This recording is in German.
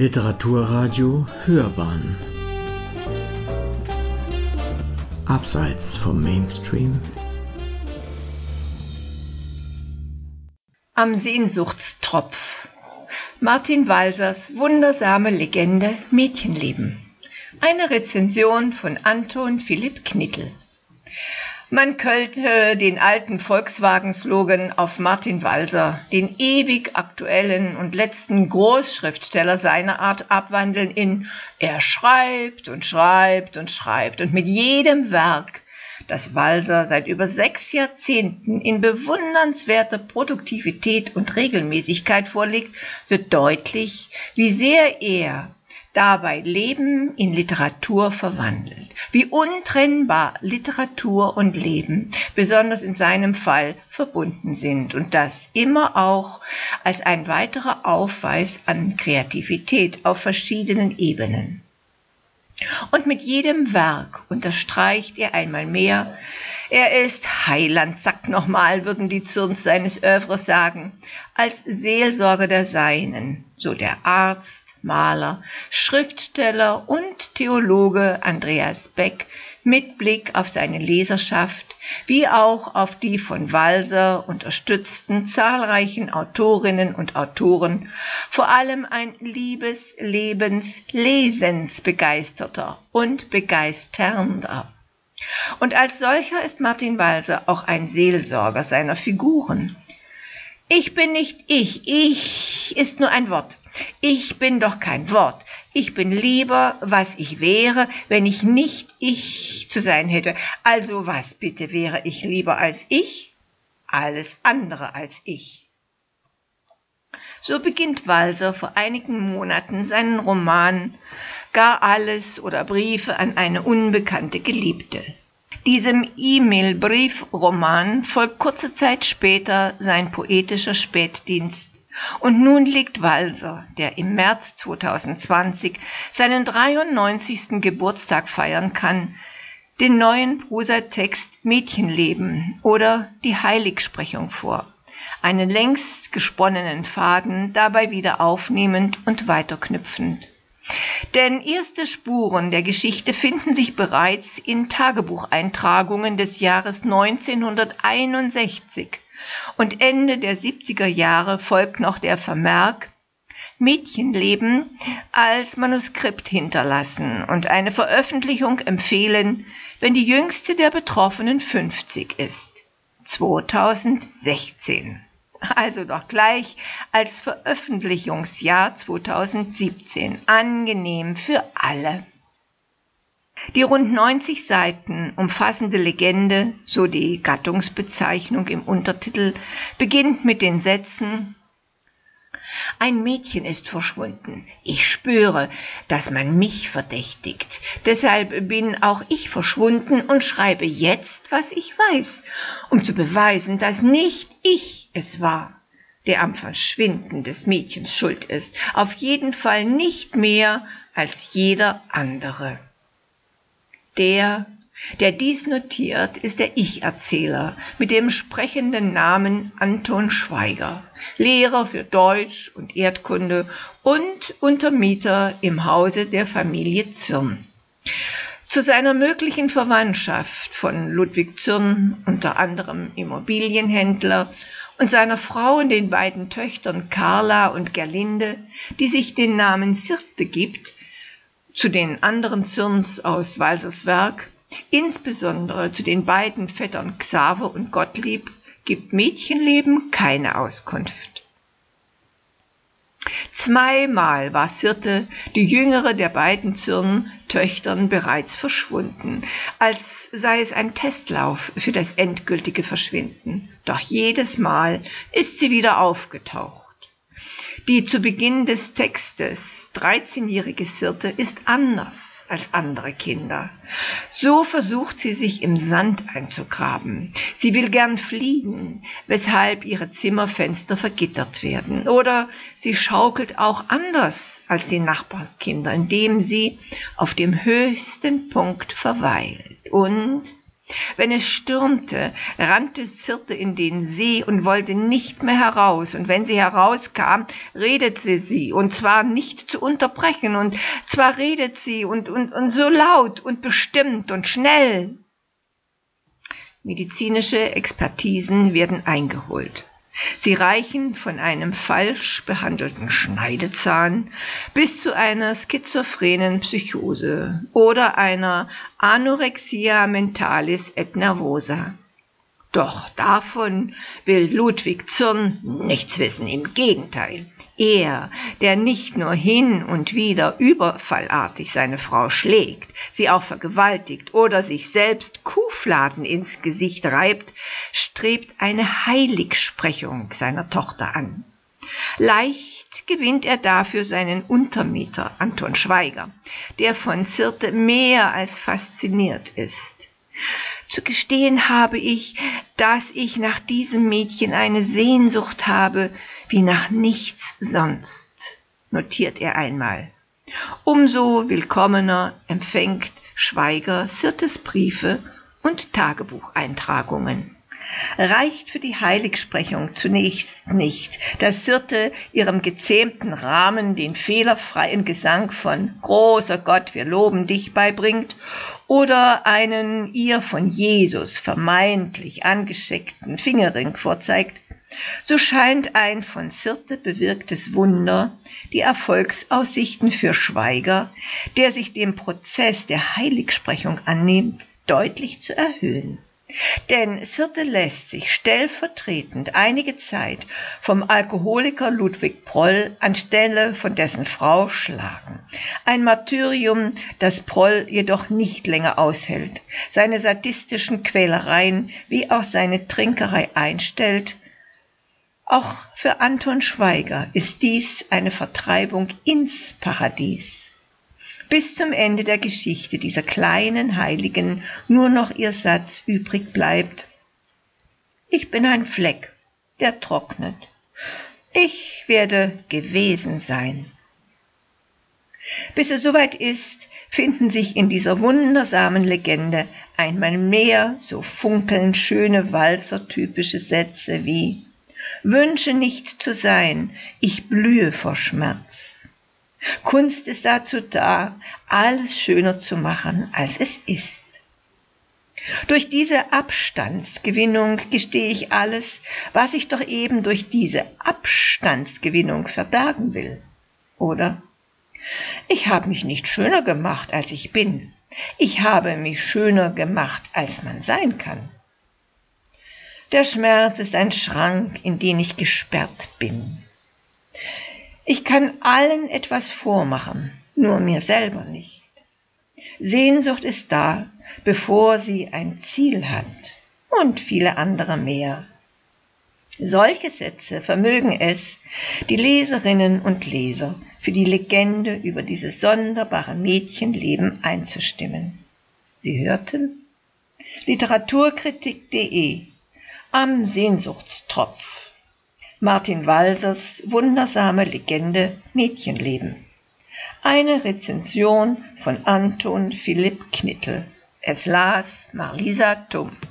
Literaturradio Hörbahn. Abseits vom Mainstream. Am Sehnsuchtstropf. Martin Walsers wundersame Legende Mädchenleben. Eine Rezension von Anton Philipp Knittel man könnte den alten Volkswagen-Slogan auf Martin Walser, den ewig aktuellen und letzten Großschriftsteller seiner Art, abwandeln in Er schreibt und schreibt und schreibt und mit jedem Werk, das Walser seit über sechs Jahrzehnten in bewundernswerter Produktivität und Regelmäßigkeit vorlegt, wird deutlich, wie sehr er dabei Leben in Literatur verwandelt. Wie untrennbar Literatur und Leben, besonders in seinem Fall, verbunden sind und das immer auch als ein weiterer Aufweis an Kreativität auf verschiedenen Ebenen. Und mit jedem Werk unterstreicht er einmal mehr, er ist Heiland, sagt nochmal, würden die Zürns seines Övres sagen, als Seelsorger der Seinen, so der Arzt, Maler, Schriftsteller und Theologe Andreas Beck mit Blick auf seine Leserschaft wie auch auf die von Walser unterstützten zahlreichen Autorinnen und Autoren, vor allem ein Liebes, Lebens, Lesens begeisterter und begeisternder. Und als solcher ist Martin Walser auch ein Seelsorger seiner Figuren. Ich bin nicht ich, ich ist nur ein Wort. Ich bin doch kein Wort. Ich bin lieber, was ich wäre, wenn ich nicht ich zu sein hätte. Also was bitte wäre ich lieber als ich? Alles andere als ich. So beginnt Walser vor einigen Monaten seinen Roman Gar alles oder Briefe an eine unbekannte Geliebte. Diesem E-Mail-Briefroman folgt kurze Zeit später sein poetischer Spätdienst. Und nun liegt Walser, der im März 2020 seinen 93. Geburtstag feiern kann, den neuen Prosatext Mädchenleben oder die Heiligsprechung vor, einen längst gesponnenen Faden dabei wieder aufnehmend und weiterknüpfend. Denn erste Spuren der Geschichte finden sich bereits in Tagebucheintragungen des Jahres 1961 und Ende der 70er Jahre folgt noch der Vermerk Mädchenleben als Manuskript hinterlassen und eine Veröffentlichung empfehlen, wenn die jüngste der Betroffenen 50 ist. 2016 also doch gleich als Veröffentlichungsjahr 2017 angenehm für alle. Die rund 90 Seiten umfassende Legende, so die Gattungsbezeichnung im Untertitel, beginnt mit den Sätzen ein Mädchen ist verschwunden. Ich spüre, dass man mich verdächtigt. Deshalb bin auch ich verschwunden und schreibe jetzt, was ich weiß, um zu beweisen, dass nicht ich es war, der am Verschwinden des Mädchens schuld ist. Auf jeden Fall nicht mehr als jeder andere. Der der dies notiert, ist der Ich-Erzähler mit dem sprechenden Namen Anton Schweiger, Lehrer für Deutsch und Erdkunde und Untermieter im Hause der Familie Zürn. Zu seiner möglichen Verwandtschaft von Ludwig Zürn, unter anderem Immobilienhändler, und seiner Frau und den beiden Töchtern Carla und Gerlinde, die sich den Namen Sirte gibt, zu den anderen Zürns aus Walsers Werk, Insbesondere zu den beiden Vettern Xaver und Gottlieb gibt Mädchenleben keine Auskunft. Zweimal war Sirte, die jüngere der beiden Zürn-Töchtern, bereits verschwunden, als sei es ein Testlauf für das endgültige Verschwinden. Doch jedes Mal ist sie wieder aufgetaucht. Die zu Beginn des Textes 13-jährige Sirte ist anders als andere Kinder. So versucht sie sich im Sand einzugraben. Sie will gern fliegen, weshalb ihre Zimmerfenster vergittert werden. Oder sie schaukelt auch anders als die Nachbarskinder, indem sie auf dem höchsten Punkt verweilt. Und Wenn es stürmte, rannte Sirte in den See und wollte nicht mehr heraus. Und wenn sie herauskam, redete sie, und zwar nicht zu unterbrechen, und zwar redet sie und, und, und so laut und bestimmt und schnell. Medizinische Expertisen werden eingeholt. Sie reichen von einem falsch behandelten Schneidezahn bis zu einer schizophrenen Psychose oder einer Anorexia mentalis et nervosa. Doch davon will Ludwig Zürn nichts wissen, im Gegenteil. Er, der nicht nur hin und wieder überfallartig seine Frau schlägt, sie auch vergewaltigt oder sich selbst Kuhfladen ins Gesicht reibt, strebt eine Heiligsprechung seiner Tochter an. Leicht gewinnt er dafür seinen Untermieter Anton Schweiger, der von Zirte mehr als fasziniert ist. Zu gestehen habe ich, dass ich nach diesem Mädchen eine Sehnsucht habe, wie nach nichts sonst, notiert er einmal. Umso willkommener empfängt Schweiger Sirtes Briefe und Tagebucheintragungen. Reicht für die Heiligsprechung zunächst nicht, dass Sirte ihrem gezähmten Rahmen den fehlerfreien Gesang von Großer Gott, wir loben dich beibringt oder einen ihr von Jesus vermeintlich angeschickten Fingerring vorzeigt, so scheint ein von Sirte bewirktes Wunder die Erfolgsaussichten für Schweiger, der sich dem Prozess der Heiligsprechung annimmt, deutlich zu erhöhen. Denn Sirte lässt sich stellvertretend einige Zeit vom Alkoholiker Ludwig Proll anstelle von dessen Frau schlagen. Ein Martyrium, das Proll jedoch nicht länger aushält, seine sadistischen Quälereien wie auch seine Trinkerei einstellt, auch für Anton Schweiger ist dies eine Vertreibung ins Paradies. Bis zum Ende der Geschichte dieser kleinen Heiligen nur noch ihr Satz übrig bleibt. Ich bin ein Fleck, der trocknet. Ich werde gewesen sein. Bis es soweit ist, finden sich in dieser wundersamen Legende einmal mehr so funkelnd schöne walzertypische Sätze wie Wünsche nicht zu sein, ich blühe vor Schmerz. Kunst ist dazu da, alles schöner zu machen, als es ist. Durch diese Abstandsgewinnung gestehe ich alles, was ich doch eben durch diese Abstandsgewinnung verbergen will. Oder? Ich habe mich nicht schöner gemacht, als ich bin. Ich habe mich schöner gemacht, als man sein kann. Der Schmerz ist ein Schrank, in den ich gesperrt bin. Ich kann allen etwas vormachen, nur mir selber nicht. Sehnsucht ist da, bevor sie ein Ziel hat und viele andere mehr. Solche Sätze vermögen es, die Leserinnen und Leser für die Legende über dieses sonderbare Mädchenleben einzustimmen. Sie hörten literaturkritik.de am Sehnsuchtstropf. Martin Walsers wundersame Legende Mädchenleben. Eine Rezension von Anton Philipp Knittel. Es las Marlisa Tump.